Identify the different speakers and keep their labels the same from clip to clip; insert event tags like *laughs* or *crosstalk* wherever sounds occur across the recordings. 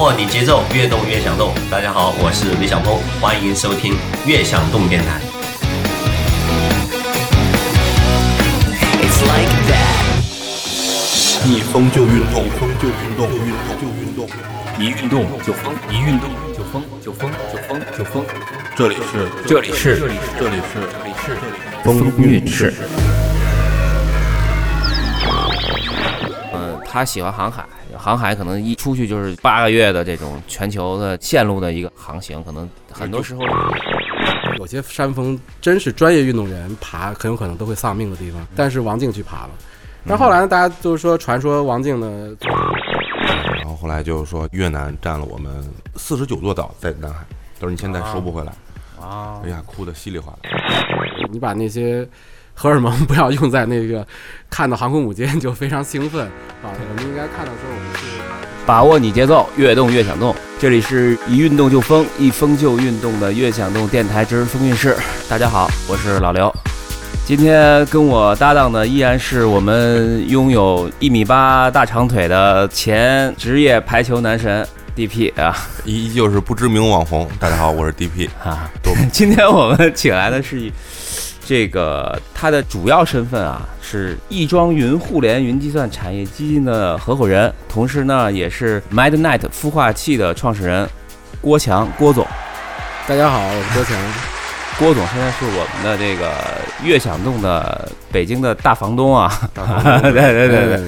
Speaker 1: 握你节奏，越动越想动。大家好，我是李晓峰，欢迎收听越想动电台。
Speaker 2: 逆风就运动，风就运动，运动就运动，
Speaker 3: 一运动就疯，一运动就疯，就疯就疯就疯。
Speaker 2: 这里是，
Speaker 3: 这里是，
Speaker 2: 这里是，
Speaker 3: 这里是
Speaker 2: 风韵室。
Speaker 4: 嗯，他喜欢航海，航海可能一出去就是八个月的这种全球的线路的一个航行，可能很多时候
Speaker 5: 有些山峰真是专业运动员爬很有可能都会丧命的地方，但是王静去爬了。但后来呢，大家就是说传说王静呢，
Speaker 2: 然后后来就是说越南占了我们四十九座岛在南海，都是你现在收不回来。
Speaker 4: 啊，
Speaker 2: 哎呀，哭的稀里哗啦。
Speaker 5: 你把那些荷尔蒙不要用在那个看到航空母舰就非常兴奋啊！我们应该看到说我们是
Speaker 4: 把握你节奏，越动越想动。这里是一运动就疯，一疯就运动的越想动电台之风韵事。大家好，我是老刘。今天跟我搭档的依然是我们拥有一米八大长腿的前职业排球男神 DP 啊
Speaker 2: 依依旧是不知名网红。大家好，我是 DP。啊。*laughs*
Speaker 4: 今天我们请来的是这个他的主要身份啊，是亦庄云互联云计算产业基金的合伙人，同时呢也是 MadNet 孵化器的创始人郭强郭总。
Speaker 5: 大家好，我是郭强。
Speaker 4: 郭总现在是我们的这个悦享动的北京的大房东啊，*laughs* 对对对对。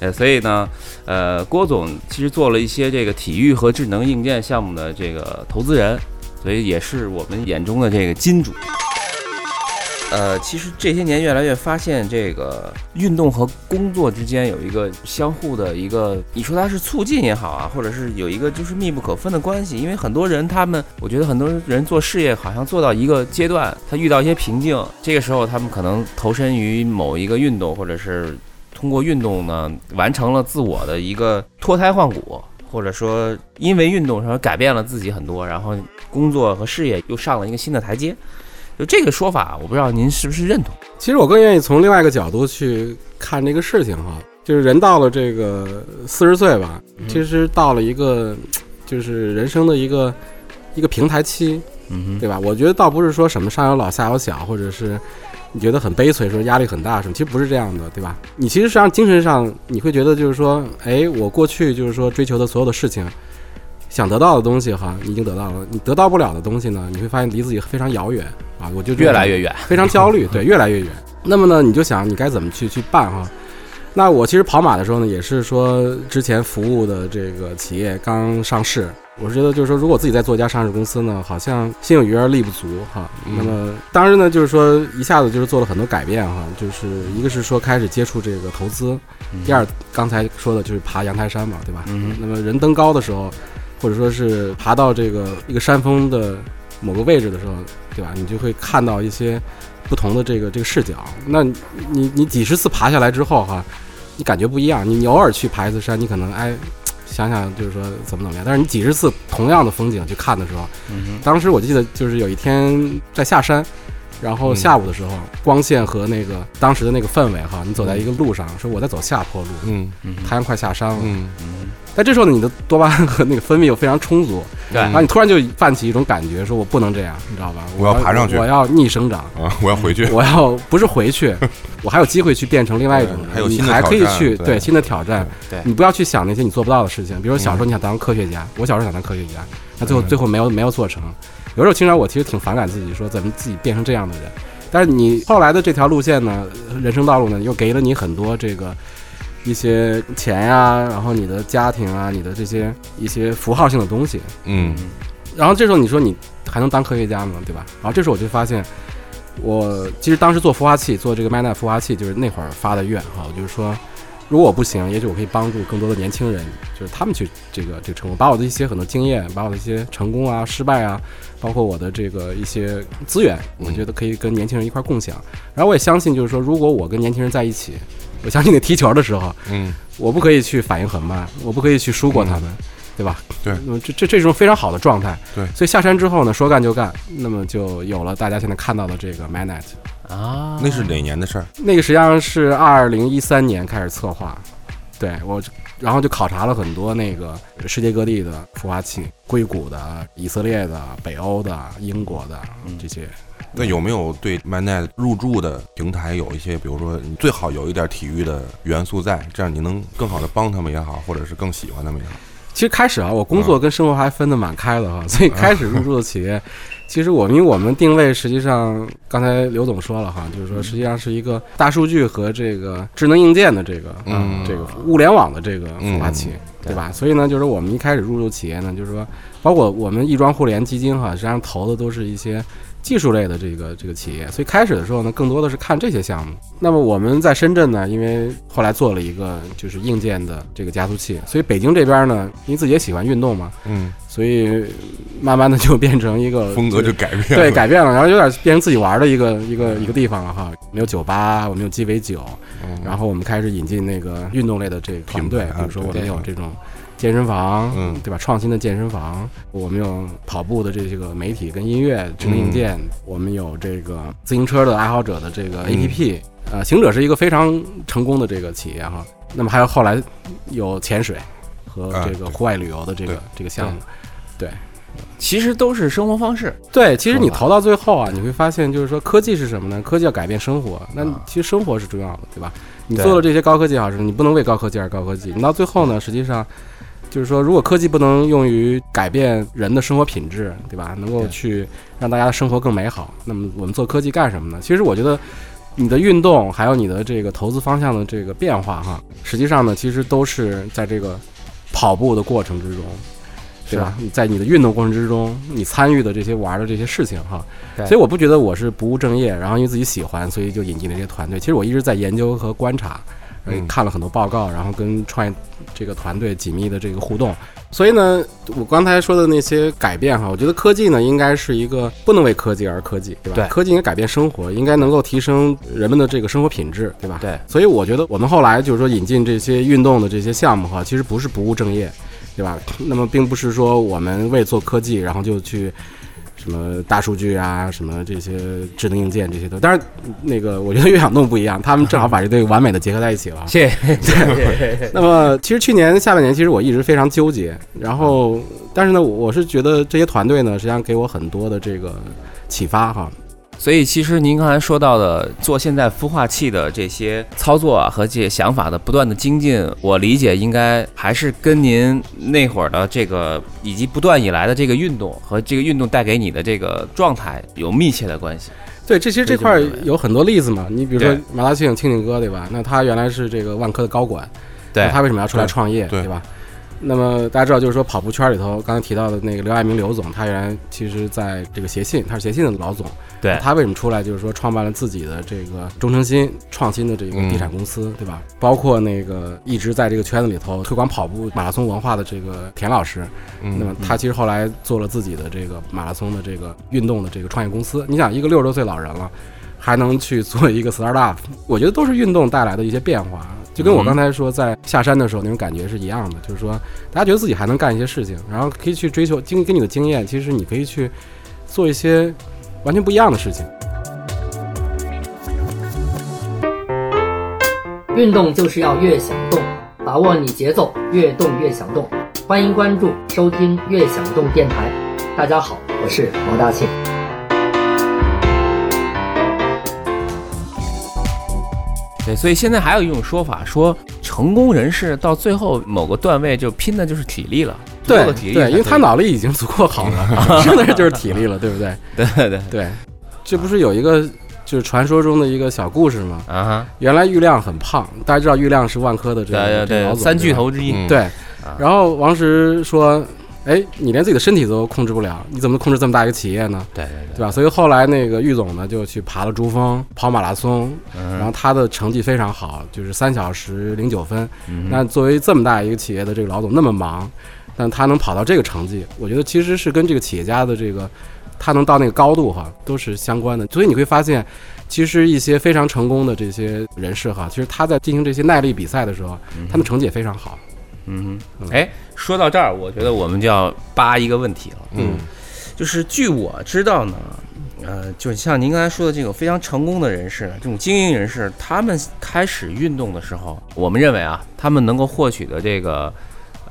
Speaker 4: 呃，所以呢，呃，郭总其实做了一些这个体育和智能硬件项目的这个投资人，所以也是我们眼中的这个金主。呃，其实这些年越来越发现，这个运动和工作之间有一个相互的一个，你说它是促进也好啊，或者是有一个就是密不可分的关系。因为很多人他们，我觉得很多人做事业好像做到一个阶段，他遇到一些瓶颈，这个时候他们可能投身于某一个运动，或者是通过运动呢完成了自我的一个脱胎换骨，或者说因为运动而改变了自己很多，然后工作和事业又上了一个新的台阶。就这个说法，我不知道您是不是认同？
Speaker 5: 其实我更愿意从另外一个角度去看这个事情哈，就是人到了这个四十岁吧，其实到了一个就是人生的一个一个平台期，
Speaker 4: 嗯哼，
Speaker 5: 对吧？我觉得倒不是说什么上有老下有小，或者是你觉得很悲催，说压力很大什么，其实不是这样的，对吧？你其实实际上精神上你会觉得就是说，哎，我过去就是说追求的所有的事情，想得到的东西哈，你已经得到了，你得到不了的东西呢，你会发现离自己非常遥远啊，我就
Speaker 4: 越来越远。
Speaker 5: 非常焦虑，*laughs* 对，越来越远。那么呢，你就想你该怎么去去办哈？那我其实跑马的时候呢，也是说之前服务的这个企业刚上市，我是觉得就是说，如果自己在做一家上市公司呢，好像心有余而力不足哈。那么当然呢，就是说一下子就是做了很多改变哈，就是一个是说开始接触这个投资，第二刚才说的就是爬阳台山嘛，对吧？
Speaker 4: 嗯
Speaker 5: 那么人登高的时候，或者说是爬到这个一个山峰的某个位置的时候，对吧？你就会看到一些不同的这个这个视角。那你你你几十次爬下来之后哈，你感觉不一样。你你偶尔去爬一次山，你可能哎想想就是说怎么怎么样。但是你几十次同样的风景去看的时候，
Speaker 4: 嗯
Speaker 5: 当时我记得就是有一天在下山。然后下午的时候，光线和那个当时的那个氛围哈，你走在一个路上，说我在走下坡路，
Speaker 2: 嗯。
Speaker 4: 嗯，
Speaker 5: 太阳快下山了，
Speaker 2: 嗯。
Speaker 5: 嗯，但这时候呢，你的多巴胺和那个分泌又非常充足，
Speaker 4: 对。
Speaker 5: 然后你突然就泛起一种感觉，说我不能这样，你知道吧？
Speaker 2: 我要爬上去。
Speaker 5: 我要逆生长，
Speaker 2: 啊，我要回去。*laughs*
Speaker 5: 我要不是回去，*laughs* 我还有机会去变成另外一种人，你还可以去
Speaker 2: 对。
Speaker 5: 新的挑战。
Speaker 4: 对。
Speaker 5: 你不要去想那些你做不到的事情，比如小时候你想当科学家，我小时候想当科学家，那最后最后没有没有做成。有时候经常我其实挺反感自己，说怎么自己变成这样的人。但是你后来的这条路线呢，人生道路呢，又给了你很多这个一些钱呀、然后你的家庭啊，你的这些一些符号性的东西。
Speaker 2: 嗯
Speaker 5: 然后这时候你说你还能当科学家吗？对吧？然后这时候我就发现，我其实当时做孵化器，做这个 MyNet 孵化器，就是那会儿发的愿哈，我就是说，如果我不行，也许我可以帮助更多的年轻人，就是他们去这个这个成功，把我的一些很多经验，把我的一些成功啊、失败啊，包括我的这个一些资源，我觉得可以跟年轻人一块儿共享。然后我也相信，就是说，如果我跟年轻人在一起，我相信你踢球的时候，
Speaker 2: 嗯，
Speaker 5: 我不可以去反应很慢，我不可以去输过他们，对吧？
Speaker 2: 对
Speaker 5: 那么这这这是一种非常好的状态。
Speaker 2: 对
Speaker 5: 所以下山之后呢，说干就干，那么就有了大家现在看到的这个 MyNet。
Speaker 4: 啊，
Speaker 2: 那是哪年的事儿？
Speaker 5: 那个实际上是二零一三年开始策划，对我，然后就考察了很多那个世界各地的孵化器，硅谷的、以色列的、北欧的、英国的这些。
Speaker 2: 那有没有对 MyNet 入驻的平台有一些，比如说你最好有一点体育的元素在，这样你能更好的帮他们也好，或者是更喜欢他们也好。
Speaker 5: 其实开始啊，我工作跟生活还分得蛮开的哈，所以开始入驻的企业，其实我因为我们定位实际上刚才刘总说了哈，就是说实际上是一个大数据和这个智能硬件的这个
Speaker 2: 嗯。
Speaker 5: 这个物联网的这个孵化器，
Speaker 4: 嗯
Speaker 5: 对吧？所以呢，就是我们一开始入驻企业呢，就是说，包括我们亦庄互联基金哈，实际上投的都是一些技术类的这个这个企业，所以开始的时候呢，更多的是看这些项目。那么我们在深圳呢，因为后来做了一个就是硬件的这个加速器，所以北京这边呢，因为自己也喜欢运动嘛，
Speaker 2: 嗯，
Speaker 5: 所以慢慢的就变成一个
Speaker 2: 风格就改变了。
Speaker 5: 对改变了，然后有点变成自己玩的一个一个一个地方了哈。没有酒吧，我们有鸡尾酒，
Speaker 2: 嗯
Speaker 5: 然后我们开始引进那个运动类的这个团队，比如说我们有这种健身房，
Speaker 2: 嗯
Speaker 5: 对吧？创新的健身房，我们有跑步的这些个媒体跟音乐智能硬件，我们有这个自行车的爱好者的这个 APP，、呃，行者是一个非常成功的这个企业哈。那么还有后来有潜水和
Speaker 2: 啊
Speaker 5: 这个户外旅游的这个、
Speaker 2: 对
Speaker 5: 这个项目。
Speaker 4: 对其实都是生活方式。
Speaker 5: 对，其实你投到最后啊，你会发现，就是说科技是什么呢？科技要改变生活，那
Speaker 4: 啊
Speaker 5: 其实生活是重要的，对吧？你做了这些高科技好事，你不能为高科技而高科技。你到最后呢，实际上就是说，如果科技不能用于改变人的生活品质，对吧？能够去让大家的生活更美好，那么我们做科技干什么呢？其实我觉得。你的运动还有你的这个投资方向的这个变化哈，实际上呢，其实都是在这个跑步的过程之中，对吧？你在你的运动过程之中，你参与的这些玩的这些事情哈，所以我不觉得我是不务正业，然后因为自己喜欢，所以就引进了这些团队。其实我一直在研究和观察，呃
Speaker 2: 嗯
Speaker 5: 看了很多报告，然后跟创业这个团队紧密的这个互动。所以呢，我刚才说的那些改变哈，我觉得科技呢应该是一个不能为科技而科技，对吧？
Speaker 4: 对
Speaker 5: 科技应该改变生活，应该能够提升人们的这个生活品质，对吧？
Speaker 4: 对，
Speaker 5: 所以我觉得我们后来就是说引进这些运动的这些项目哈，其实不是不务正业，对吧？那么并不是说我们为做科技，然后就去什么大数据啊，什么这些智能硬件这些的。当然，那个我觉得悦享动不一样，他们正好把这对完美的结合在一起了。
Speaker 4: 谢谢。*laughs*
Speaker 5: 那么其实去年下半年，其实我一直非常纠结，然后但是呢，我是觉得这些团队呢，实际上给我很多的这个启发哈。
Speaker 4: 所以，其实您刚才说到的做现在孵化器的这些操作啊和这些想法的不断的精进，我理解应该还是跟您那会儿的这个以及不断以来的这个运动和这个运动带给你的这个状态有密切的关系。
Speaker 5: 对，这其实这块有很多例子嘛。你比如说马大庆、庆庆哥，对吧？那他原来是这个万科的高管，对他为什么要出来创业，
Speaker 2: 对
Speaker 5: 对吧？那么大家知道，就是说跑步圈里头，刚才提到的那个刘爱明刘总，他原来其实在这个协信，他是协信的老总。
Speaker 4: 对
Speaker 5: 他为什么出来？就是说创办了自己的这个中诚心创新的这个地产公司，对吧？包括那个一直在这个圈子里头推广跑步马拉松文化的这个田老师，那么他其实后来做了自己的这个马拉松的这个运动的这个创业公司。你想，一个六十多岁老人了，还能去做一个 startup，我觉得都是运动带来的一些变化。就跟我刚才说在下山的时候那种感觉是一样的，就是说大家觉得自己还能干一些事情，然后可以去追求经跟你的经验，其实你可以去做一些完全不一样的事情。
Speaker 6: 运动就是要越想动，把握你节奏，越动越想动。欢迎关注收听越想动电台。大家好，我是毛大庆。
Speaker 4: 对，所以现在还有一种说法，说成功人士到最后某个段位就拼的就是体力了，
Speaker 5: 对
Speaker 4: 体力
Speaker 5: 对，因为他脑力已经足够好了，*laughs* 剩的就是体力了，对不对？
Speaker 4: 对对对
Speaker 5: 对，这不是有一个就是传说中的一个小故事吗？
Speaker 4: 啊哈，
Speaker 5: 原来郁亮很胖，大家知道郁亮是万科的这
Speaker 4: 对
Speaker 5: 个
Speaker 4: 三巨头之一，
Speaker 2: 嗯
Speaker 5: 对，然后王石说：“哎，你连自己的身体都控制不了，你怎么能控制这么大一个企业呢？
Speaker 4: 对对
Speaker 5: 对吧？”所以后来那个郁总呢就去爬了珠峰，跑马拉松，
Speaker 4: 嗯
Speaker 5: 然后他的成绩非常好，就是三小时零九分。
Speaker 4: 嗯
Speaker 5: 那作为这么大一个企业的这个老总那么忙，但他能跑到这个成绩，我觉得其实是跟这个企业家的这个他能到那个高度哈，都是相关的。所以你会发现，其实一些非常成功的这些人士哈，其实他在进行这些耐力比赛的时候，他们成绩也非常好。
Speaker 4: 嗯哼，哎，说到这儿，我觉得我们就要扒一个问题了，
Speaker 2: 嗯，
Speaker 4: 就是据我知道呢，呃，就像您刚才说的这种非常成功的人士，这种精英人士，他们开始运动的时候，我们认为啊，他们能够获取的这个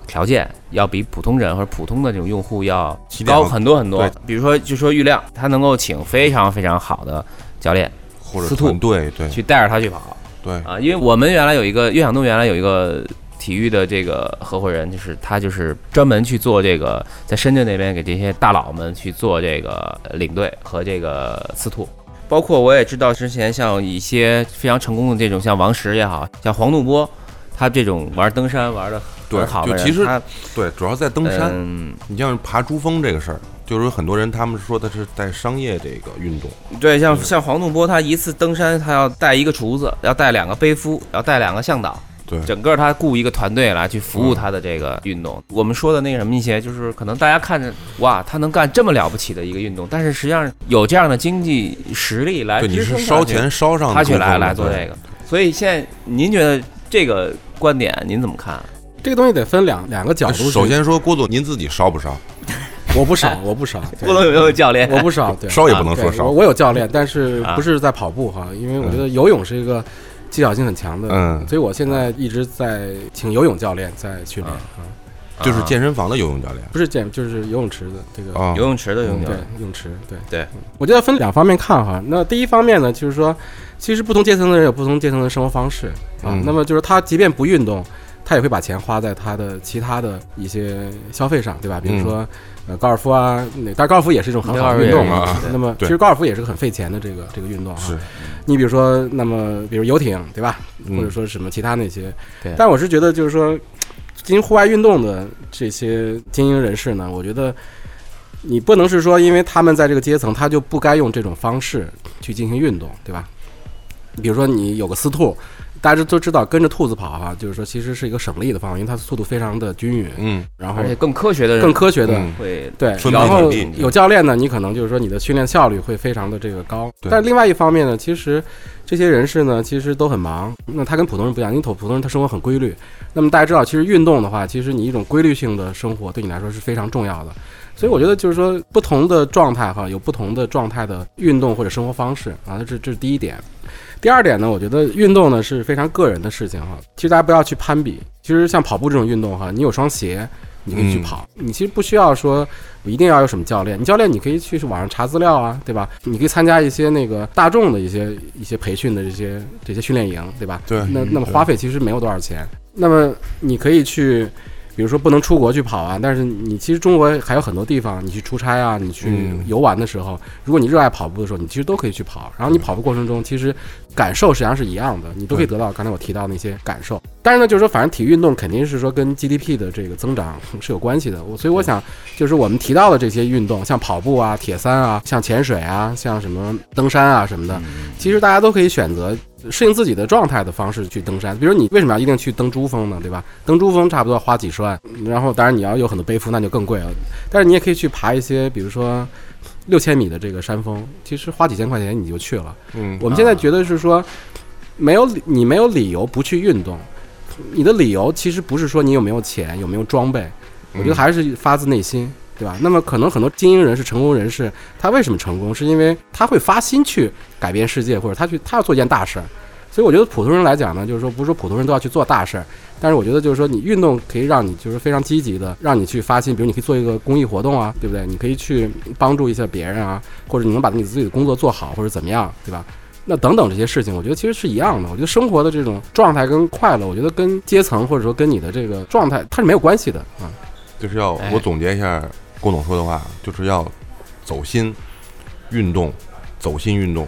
Speaker 4: 条件要比普通人或者普通的这种用户要高很多很多。比如说，就说玉亮，他能够请非常非常好的教练
Speaker 2: 或者团队，对。
Speaker 4: 去带着他去跑。
Speaker 2: 对，
Speaker 4: 啊，因为我们原来有一个悦享动原来有一个。体育的这个合伙人，就是他，就是专门去做这个，在深圳那边给这些大佬们去做这个领队和这个司徒。包括我也知道，之前像一些非常成功的这种，像王石也好像黄怒波，他这种玩登山玩的
Speaker 2: 对
Speaker 4: 很好的人，
Speaker 2: 就其实
Speaker 4: 他
Speaker 2: 对，主要在登山。
Speaker 4: 嗯，
Speaker 2: 你像爬珠峰这个事儿，就是有很多人他们说的是在商业这个运动，
Speaker 4: 对，像像黄怒波，他一次登山，他要带一个厨子，要带两个背夫，要带两个向导，
Speaker 2: 对
Speaker 4: 整个他雇一个团队来去服务他的这个运动。我们说的那个什么一些，就是可能大家看着哇，他能干这么了不起的一个运动，但是实际上有这样的经济实力来
Speaker 2: 对，你
Speaker 4: 支
Speaker 2: 是烧
Speaker 4: 撑他去
Speaker 2: 钱烧上
Speaker 4: 他去来来做这个。所以现在您觉得这个观点您怎么看？
Speaker 5: 这个东西得分两两个角度。
Speaker 2: 首先说郭总，您自己烧不烧？
Speaker 5: 我不少，*laughs* 我不少，对
Speaker 4: 不能有没有教练？
Speaker 5: 我不少，对，
Speaker 2: 烧也不能说烧
Speaker 5: 我。有教练，但是
Speaker 4: 啊
Speaker 5: 不是在跑步哈，因为我觉得游泳是一个技巧性很强的，
Speaker 2: 嗯。
Speaker 5: 所以我现在一直在请游泳教练在训练啊，
Speaker 2: 就是健身房的游泳教练。
Speaker 5: 不是健就是游泳池的这个
Speaker 2: 啊
Speaker 4: 游泳池的游泳教
Speaker 5: 对
Speaker 4: 练，
Speaker 5: 泳池，对。
Speaker 4: 对。
Speaker 5: 嗯我觉得分两方面看哈。那第一方面呢，就是说，其实不同阶层的人有不同阶层的生活方式啊。
Speaker 2: 嗯。
Speaker 5: 那么就是他即便不运动，他也会把钱花在他的其他的一些消费上，对吧？比如说、呃高尔夫啊，那当然高尔夫也是一种很好的运动。啊那么其实高尔夫也是个很费钱的这个这个运动啊。
Speaker 2: 是，
Speaker 5: 你比如说，那么比如游艇，对吧？
Speaker 2: 嗯
Speaker 5: 或者说什么其他那些。
Speaker 4: 对
Speaker 5: 但我是觉得，就是说，进行户外运动的这些精英人士呢，我觉得你不能是说，因为他们在这个阶层，他就不该用这种方式去进行运动，对吧？比如说你有个私兔，大家都知道跟着兔子跑哈、就是说其实是一个省力的方法，因为它速度非常的均匀，
Speaker 2: 嗯，
Speaker 5: 然后
Speaker 4: 而且更科学的
Speaker 5: 更科学的。
Speaker 2: 嗯
Speaker 4: 会
Speaker 5: 对，然后有教练呢，你可能就是说你的训练效率会非常的这个高。但另外一方面呢，其实这些人士呢，其实都很忙。那他跟普通人不一样，因为普普通人他生活很规律。那么大家知道，其实运动的话，其实你一种规律性的生活对你来说是非常重要的。所以我觉得就是说，不同的状态哈，有不同的状态的运动或者生活方式啊，这这是第一点。第二点呢，我觉得运动呢是非常个人的事情哈。其实大家不要去攀比。其实像跑步这种运动哈，你有双鞋，你可以去
Speaker 2: 嗯
Speaker 5: 跑。你其实不需要说我一定要有什么教练，你教练你可以去网上查资料啊，对吧？你可以参加一些那个大众的一些一些培训的这些这些训练营，对吧？
Speaker 2: 对
Speaker 5: 那那么花费其实没有多少钱。那么你可以去。比如说不能出国去跑啊，但是你其实中国还有很多地方，你去出差啊，你去
Speaker 2: 嗯
Speaker 5: 游玩的时候，如果你热爱跑步的时候，你其实都可以去跑。然后你跑步过程中，其实感受实际上是一样的，你都可以得到刚才我提到那些感受。但是呢，就是说，反正体育运动肯定是说跟 GDP 的这个增长是有关系的。我所以我想，就是我们提到的这些运动，像跑步啊、铁三啊、像潜水啊、像什么登山啊什么的，其实大家都可以选择适应自己的状态的方式去登山。比如你为什么要一定去登珠峰呢？对吧？登珠峰差不多要花几十万，然后当然你要有很多背负，那就更贵了。但是你也可以去爬一些，比如说六千米的这个山峰，其实花几千块钱你就去了。
Speaker 2: 嗯
Speaker 5: 我们现在觉得是说，没有理你没有理由不去运动，你的理由其实不是说你有没有钱，有没有装备，我觉得还是发自内心，对吧？那么可能很多精英人士、成功人士，他为什么成功？是因为他会发心去改变世界，或者他去他要做一件大事儿。所以我觉得普通人来讲呢，就是说不是说普通人都要去做大事儿，但是我觉得就是说你运动可以让你就是非常积极的让你去发心，比如你可以做一个公益活动啊，对不对？你可以去帮助一下别人啊，或者你能把你自己的工作做好，或者怎么样，对吧？那等等这些事情，我觉得其实是一样的。我觉得生活的这种状态跟快乐，我觉得跟阶层或者说跟你的这个状态它是没有关系的啊。
Speaker 2: 就是要
Speaker 4: 哎
Speaker 2: 我总结一下郭总说的话，就是要走心运动，走心运动，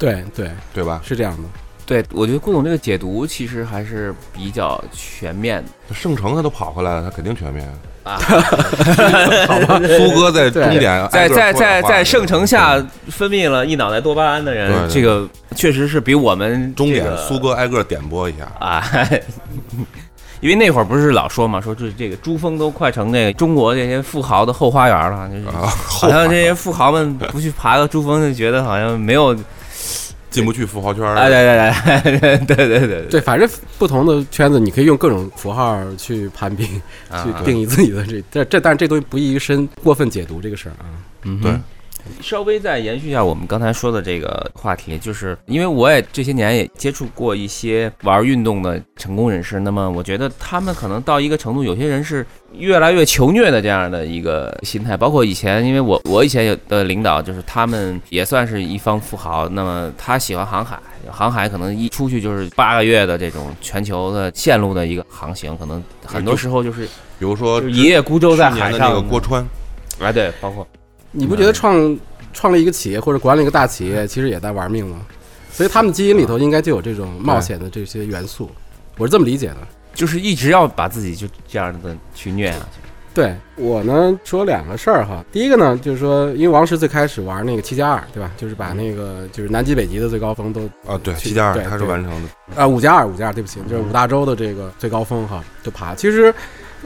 Speaker 5: 对对，
Speaker 2: 对吧？
Speaker 5: 是这样的。
Speaker 4: 对，我觉得顾总这个解读其实还是比较全面的
Speaker 2: 圣城他都跑回来了，他肯定全面。
Speaker 4: 啊。*laughs*
Speaker 2: 苏哥在终点
Speaker 4: 在在在在圣城下分泌了一脑袋多巴胺的人，
Speaker 2: 对对
Speaker 4: 这个确实是比我们
Speaker 2: 终点
Speaker 4: 这个
Speaker 2: 苏哥挨个点播一下。
Speaker 4: 啊。*laughs* 因为那会儿不是老说嘛，说这这个珠峰都快成那个中国这些富豪的后花园了，就是
Speaker 2: 啊，
Speaker 4: 好像这些富豪们不去爬个珠峰，就觉得好像没有。
Speaker 2: 进不去符号圈儿。
Speaker 4: 哎，对对对对对对对
Speaker 5: 对，反正不同的圈子，你可以用各种符号去攀比，
Speaker 4: 啊
Speaker 5: 去定义自己的这这这，但是这东西不宜于深过分解读这个事儿啊。
Speaker 4: 嗯哼。
Speaker 2: 对
Speaker 4: 稍微再延续一下我们刚才说的这个话题，就是因为我也这些年也接触过一些玩运动的成功人士，那么我觉得他们可能到一个程度，有些人是越来越求虐的这样的一个心态。包括以前，因为我 *laughs* 我以前有的领导就是他们也算是一方富豪，那么他喜欢航海，航海可能一出去就是八个月的这种全球的线路的一个航行，可能很多时候就是
Speaker 2: 比如说
Speaker 4: 一叶孤舟在海上
Speaker 2: 那个郭川，
Speaker 4: 哎，对，包括
Speaker 5: 你不觉得创创立一个企业或者管理一个大企业，其实也在玩命吗？所以他们基因里头应该就有这种冒险的这些元素，我是这么理解的。
Speaker 4: 就是一直要把自己就这样的去虐下去。
Speaker 5: 对我呢，说两个事儿哈。第一个呢，就是说，因为王石最开始玩那个七加二，对吧？就是把那个就是南极、北极的最高峰都
Speaker 2: 啊，对，七加二他是完成的，
Speaker 5: 啊，五加二，五加二，对不起，就是五大洲的这个最高峰哈，就爬。其实呃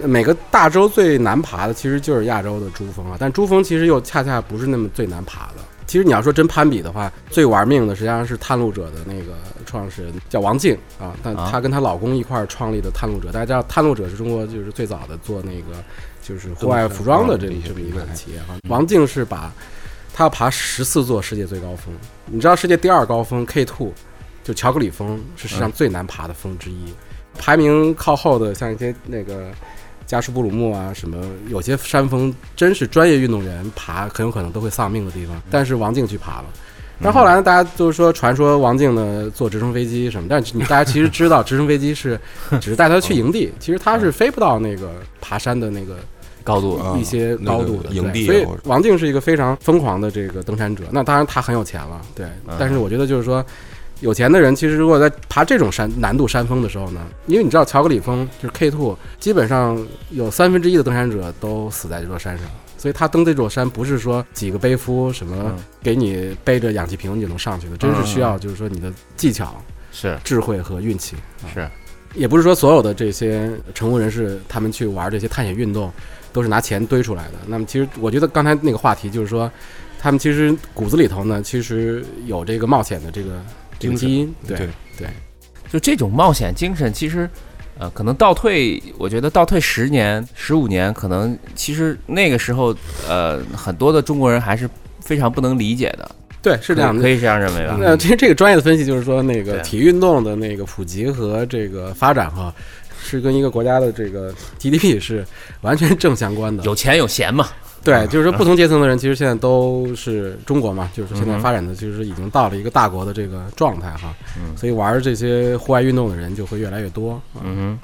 Speaker 5: 每个大洲最难爬的其实就是亚洲的珠峰啊，但珠峰其实又恰恰不是那么最难爬的。其实你要说真攀比的话，最玩命的实际上是探路者的那个创始人叫王静啊，但
Speaker 4: 啊
Speaker 5: 她跟她老公一块儿创立的探路者，大家知道探路者是中国就是最早的做那个就是户外服装的这么一个企业哈。王静是把她要爬十四座世界最高峰，你知道世界第二高峰 K two 就乔克里峰是世界上最难爬的峰之一，排名靠后的像一些那个加舒布鲁木啊什么，有些山峰真是专业运动员爬很有可能都会丧命的地方，但是王静去爬了。但后来呢，大家就是说传说王静呢坐直升飞机什么，但是你大家其实知道直升飞机是 *laughs* 只是带他去营地，其实他是飞不到那个爬山的那个
Speaker 4: 高度
Speaker 2: 啊
Speaker 5: 一些高度的、
Speaker 2: 那个营地
Speaker 5: 所以王静是一个非常疯狂的这个登山者。那当然他很有钱了，对。
Speaker 2: 嗯
Speaker 5: 但是我觉得就是说，有钱的人其实如果在爬这种山难度山峰的时候呢，因为你知道乔格里峰就是 K two，基本上有三分之一的登山者都死在这座山上。所以他登这座山不是说几个背夫什么
Speaker 4: 嗯
Speaker 5: 给你背着氧气瓶你就能上去的，真是需要就是说你的技巧、
Speaker 4: 是
Speaker 5: 智慧和运气。
Speaker 4: 是，
Speaker 5: 也不是说所有的这些成功人士，他们去玩这些探险运动，都是拿钱堆出来的。那么，其实我觉得刚才那个话题就是说，他们其实骨子里头呢，其实有这个冒险的这个这个基因。对
Speaker 2: 对
Speaker 5: 对，
Speaker 4: 就这种冒险精神，其实。呃，可能倒退，我觉得倒退十年、十五年，可能其实那个时候，呃，很多的中国人还是非常不能理解的，
Speaker 5: 对是这样的
Speaker 4: 可。以这样认为吧？
Speaker 5: 那其实这个专业的分析就是说，那个体育运动的那个普及和这个发展哈，是跟一个国家的这个 GDP 是完全正相关的。
Speaker 4: 有钱有闲嘛，
Speaker 5: 对，就是说不同阶层的人，其实现在都是中国嘛，就是现在发展的就是已经到了一个大国的这个状态哈，
Speaker 4: 嗯。
Speaker 5: 所以玩这些户外运动的人就会越来越多。啊
Speaker 4: 嗯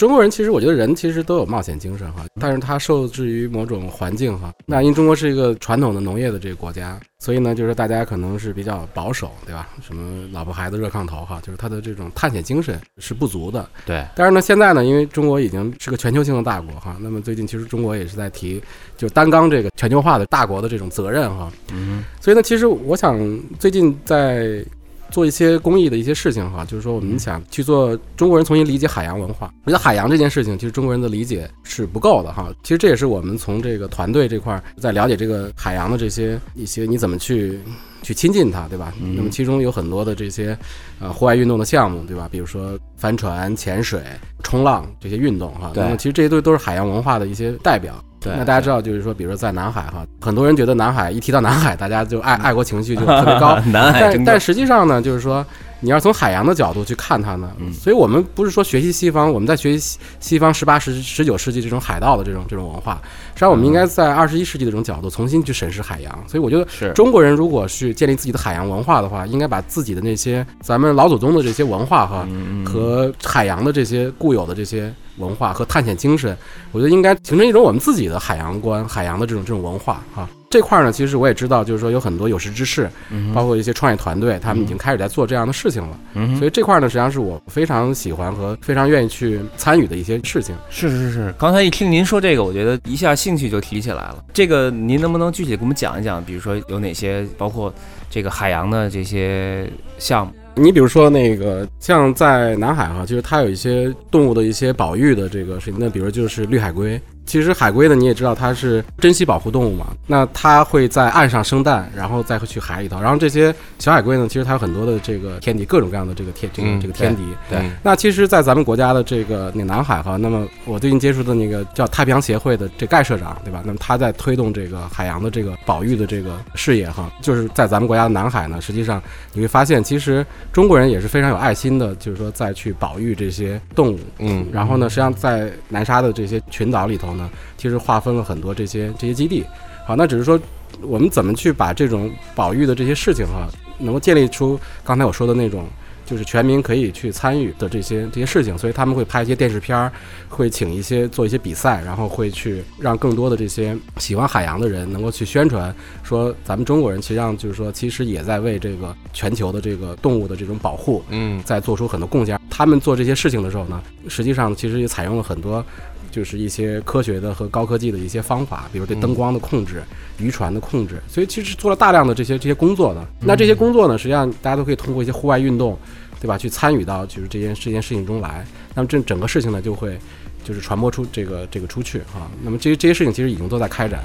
Speaker 5: 中国人其实我觉得人其实都有冒险精神哈，但是他受制于某种环境哈。那因为中国是一个传统的农业的这个国家，所以呢，就是大家可能是比较保守，对吧？什么老婆孩子热炕头哈，就是他的这种探险精神是不足的。
Speaker 4: 对，
Speaker 5: 但是呢，现在呢，因为中国已经是个全球性的大国哈，那么最近其实中国也是在提，就担纲这个全球化的大国的这种责任哈。
Speaker 4: 嗯
Speaker 5: 所以呢，其实我想最近在做一些公益的一些事情哈，就是说我们想去做中国人重新理解海洋文化。我觉得海洋这件事情，其实中国人的理解是不够的哈。其实这也是我们从这个团队这块儿在了解这个海洋的这些一些你怎么去去亲近它，对吧？
Speaker 4: 嗯
Speaker 5: 那么其中有很多的这些呃户外运动的项目，对吧？比如说帆船、潜水、冲浪这些运动哈。那么其实这些都都是海洋文化的一些代表。
Speaker 4: 对
Speaker 5: 那大家知道，就是说，比如说在南海哈，很多人觉得南海一提到南海，大家就爱爱国情绪就特别高。*laughs*
Speaker 4: 南海，
Speaker 5: 但但实际上呢，就是说，你要从海洋的角度去看它呢，
Speaker 4: 嗯
Speaker 5: 所以我们不是说学习西方，我们在学习西西方十八、十十九世纪这种海盗的这种这种文化，实际上我们应该在二十一世纪的这种角度重新去审视海洋。所以我觉得，
Speaker 4: 是
Speaker 5: 中国人如果是建立自己的海洋文化的话，应该把自己的那些咱们老祖宗的这些文化哈，和海洋的这些固有的这些文化和探险精神，我觉得应该形成一种我们自己的海洋观、海洋的这种这种文化啊。这块儿呢，其实我也知道，就是说有很多有识之士，
Speaker 4: 嗯
Speaker 5: 包括一些创业团队，他们已经开始在做这样的事情了。
Speaker 4: 嗯
Speaker 5: 所以这块儿呢，实际上是我非常喜欢和非常愿意去参与的一些事情。
Speaker 4: 是是是，刚才一听您说这个，我觉得一下兴趣就提起来了。这个您能不能具体给我们讲一讲？比如说有哪些，包括这个海洋的这些项目？
Speaker 5: 你比如说那个，像在南海哈，就是它有一些动物的一些保育的这个事情，那比如就是绿海龟。其实海龟呢，你也知道它是珍稀保护动物嘛，那它会在岸上生蛋，然后再会去海里头。然后这些小海龟呢，其实它有很多的这个天敌，各种各样的这个天这个
Speaker 2: 嗯
Speaker 5: 这个天敌。
Speaker 4: 对
Speaker 2: 嗯
Speaker 5: 那其实，在咱们国家的这个那南海哈，那么我最近接触的那个叫太平洋协会的这盖社长，对吧？那么他在推动这个海洋的这个保育的这个事业哈，就是在咱们国家的南海呢，实际上你会发现，其实中国人也是非常有爱心的，就是说再去保育这些动物。
Speaker 2: 嗯
Speaker 5: 然后呢，实际上在南沙的这些群岛里头呢，其实划分了很多这些这些基地。好，那只是说我们怎么去把这种保育的这些事情哈、能够建立出刚才我说的那种。就是全民可以去参与的这些这些事情，所以他们会拍一些电视片儿，会请一些做一些比赛，然后会去让更多的这些喜欢海洋的人能够去宣传，说咱们中国人实际上就是说，其实也在为这个全球的这个动物的这种保护
Speaker 2: 嗯
Speaker 5: 在做出很多贡献。他们做这些事情的时候呢，实际上其实也采用了很多，就是一些科学的和高科技的一些方法，比如对灯光的控制、渔船的控制，所以其实做了大量的这些这些工作的。那这些工作呢，实际上大家都可以通过一些户外运动，对吧，去参与到就是这件这件事情中来。那么这整个事情呢，就会就是传播出这个这个出去啊。那么这些这些事情其实已经都在开展。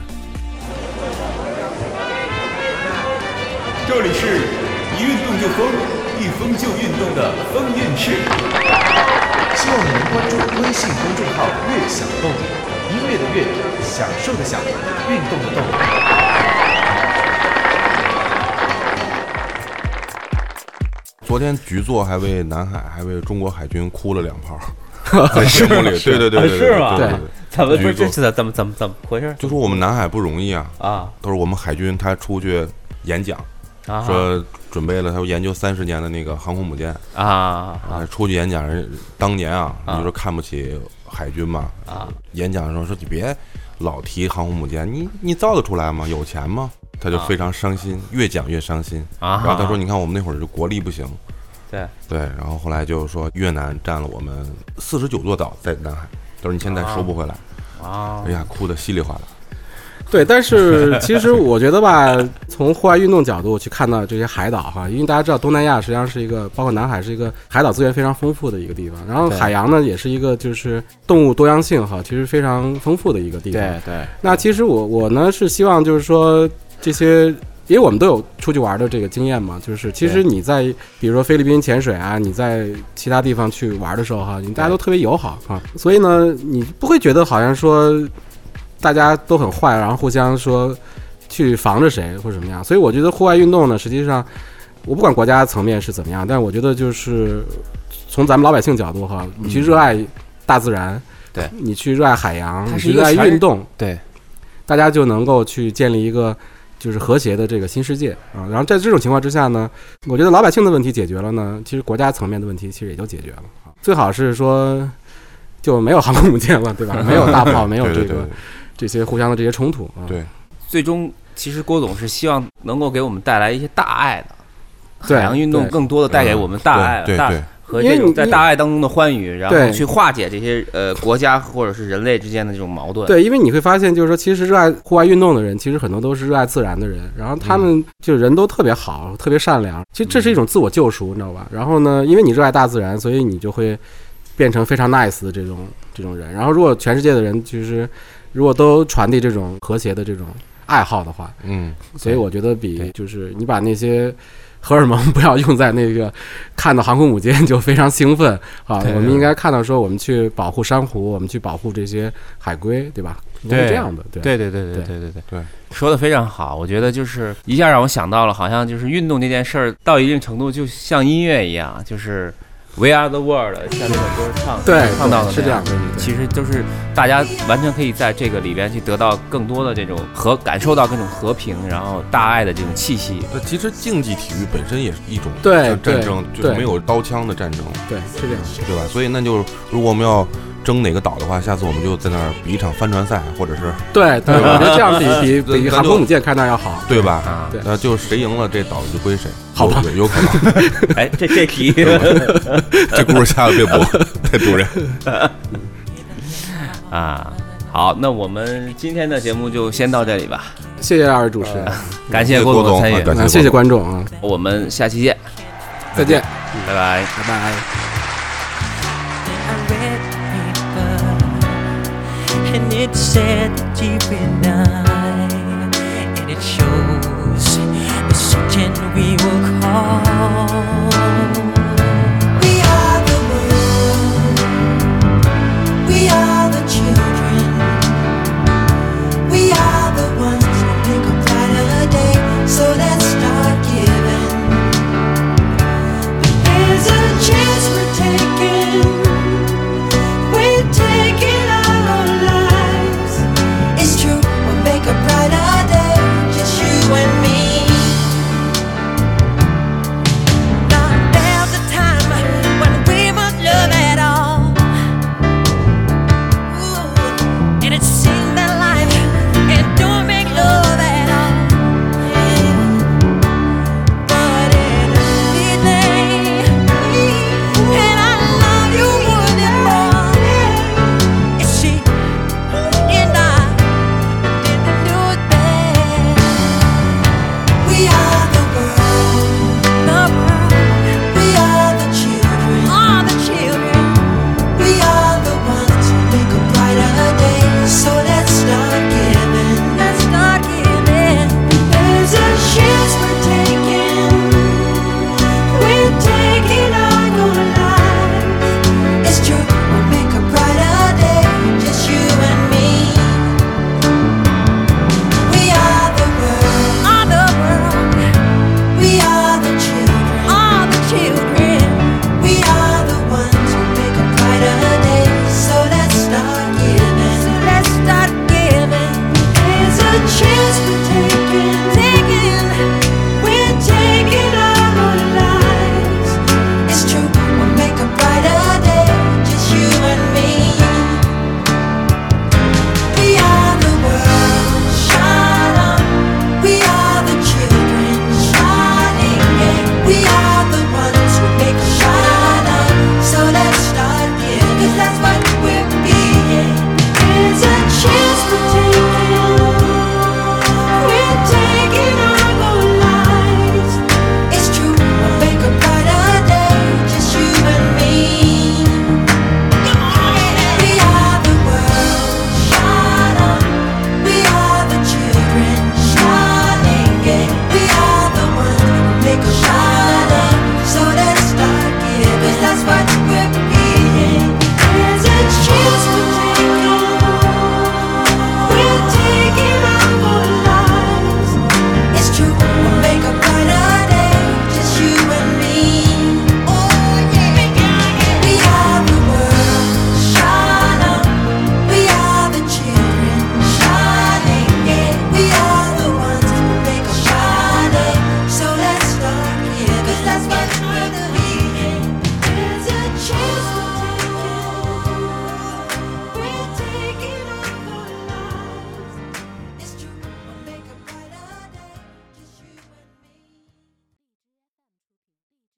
Speaker 7: 这里是一运动就疯，一封就运动的风运室。希望你能关注微信公众号“悦享动”，音乐的悦，享受的享，运动的动。
Speaker 2: 昨天局座还为南海还为中国海军哭了两炮，*laughs* 在节目里，对对对对对，
Speaker 4: 是吗？
Speaker 2: 对
Speaker 5: 对
Speaker 4: 怎么不是这是怎么怎么怎么回事？
Speaker 2: 就说我们南海不容易啊，
Speaker 4: 啊？
Speaker 2: 都是我们海军他出去演讲，
Speaker 4: 啊
Speaker 2: 说准备了他研究三十年的那个航空母舰
Speaker 4: 啊
Speaker 2: 出去演讲人当年啊，
Speaker 4: 啊
Speaker 2: 你说看不起海军嘛？
Speaker 4: 啊！
Speaker 2: 演讲的时候说你别老提航空母舰，你你造得出来吗？有钱吗？他就
Speaker 4: 啊
Speaker 2: 非常伤心，越讲越伤心。
Speaker 4: 啊
Speaker 2: 然后他说：“你看我们那会儿就国力不行，
Speaker 4: 对
Speaker 2: 对。然后后来就说越南占了我们四十九座岛在南海，都是你现在收不回来。
Speaker 4: 啊
Speaker 2: 哎呀，哭得稀里哗啦。
Speaker 5: 对，但是其实我觉得吧，从户外运动角度去看到这些海岛哈，因为大家知道东南亚实际上是一个，包括南海是一个海岛资源非常丰富的一个地方，然后海洋呢也是一个就是动物多样性哈，其实非常丰富的一个地方。
Speaker 4: 对对，
Speaker 5: 那其实我我呢是希望就是说这些，因为我们都有出去玩的这个经验嘛，就是其实你在比如说菲律宾潜水啊，你在其他地方去玩的时候哈，你大家都特别友好啊，所以呢，你不会觉得好像说大家都很坏，然后互相说去防着谁或者怎么样。所以我觉得户外运动呢，实际上我不管国家层面是怎么样，但我觉得就是从咱们老百姓角度哈，你去热爱大自然，
Speaker 4: 对
Speaker 5: 你去热爱海洋，你去热爱运动，
Speaker 4: 对，
Speaker 5: 大家就能够去建立一个就是和谐的这个新世界啊。然后在这种情况之下呢，我觉得老百姓的问题解决了呢，其实国家层面的问题其实也就解决了啊。最好是说就没有航空母舰了，对吧？没有大炮，没有这个这些互相的这些冲突啊。
Speaker 2: 对，
Speaker 4: 最终其实郭总是希望能够给我们带来一些大爱的。
Speaker 5: 对
Speaker 4: 海洋运动更多的带给我们大爱，大
Speaker 2: 对对
Speaker 4: 和这种在大爱当中的欢愉，然后去化解这些呃国家或者是人类之间的这种矛盾。
Speaker 5: 对，因为你会发现，就是说，其实热爱户外运动的人，其实很多都是热爱自然的人，然后他们就人都特别好，特别善良。其实这是一种自我救赎，你知道吧？然后呢，因为你热爱大自然，所以你就会变成非常 nice 的这种这种人。然后，如果全世界的人其实如果都传递这种和谐的这种爱好的话，
Speaker 2: 嗯，
Speaker 5: 所以我觉得比就是你把那些荷尔蒙不要用在那个看到航空母舰就非常兴奋啊！我们应该看到说我们去保护珊瑚，我们去保护这些海龟，对吧？应该是
Speaker 4: 对
Speaker 5: 这样的，对
Speaker 4: 对对对对
Speaker 5: 对
Speaker 4: 对对对
Speaker 2: 对，
Speaker 4: 说的非常好。我觉得就是一下让我想到了，好像就是运动这件事儿到一定程度，就像音乐一样，就是 We Are the World，像这首歌唱
Speaker 5: 对
Speaker 4: 唱到的
Speaker 5: 是这样的
Speaker 4: 其实就是大家完全可以在这个里边去得到更多的这种和感受到各种和平，然后大爱的这种气息。
Speaker 2: 那其实竞技体育本身也是一种
Speaker 5: 对
Speaker 2: 战争，就是没有刀枪的战争，
Speaker 5: 对，是这样。
Speaker 2: 对吧？所以那就如果我们要争哪个岛的话，下次我们就在那儿比一场帆船赛，或者是
Speaker 5: 对对，我觉得这样比 *laughs* 比比航空母舰开那要好。
Speaker 2: 对吧？
Speaker 4: 啊
Speaker 5: 对
Speaker 2: 那就谁赢了，这岛就归谁。
Speaker 5: 好吧
Speaker 2: 有可能。*laughs*
Speaker 4: 哎，这这题 *laughs*
Speaker 2: 这故事下次别播，太丢人。
Speaker 4: 啊，好，那我们今天的节目就先到这里吧。
Speaker 5: 谢谢二位主持人，
Speaker 4: 感谢郭
Speaker 2: 郭总
Speaker 4: 总的参与
Speaker 2: 啊，感
Speaker 5: 谢观众啊，
Speaker 4: 我们下期见，
Speaker 5: 再见，
Speaker 4: 拜拜。
Speaker 5: 拜拜。
Speaker 8: And it said that deep in I, and it shows the certain we will call. We are the world. We are.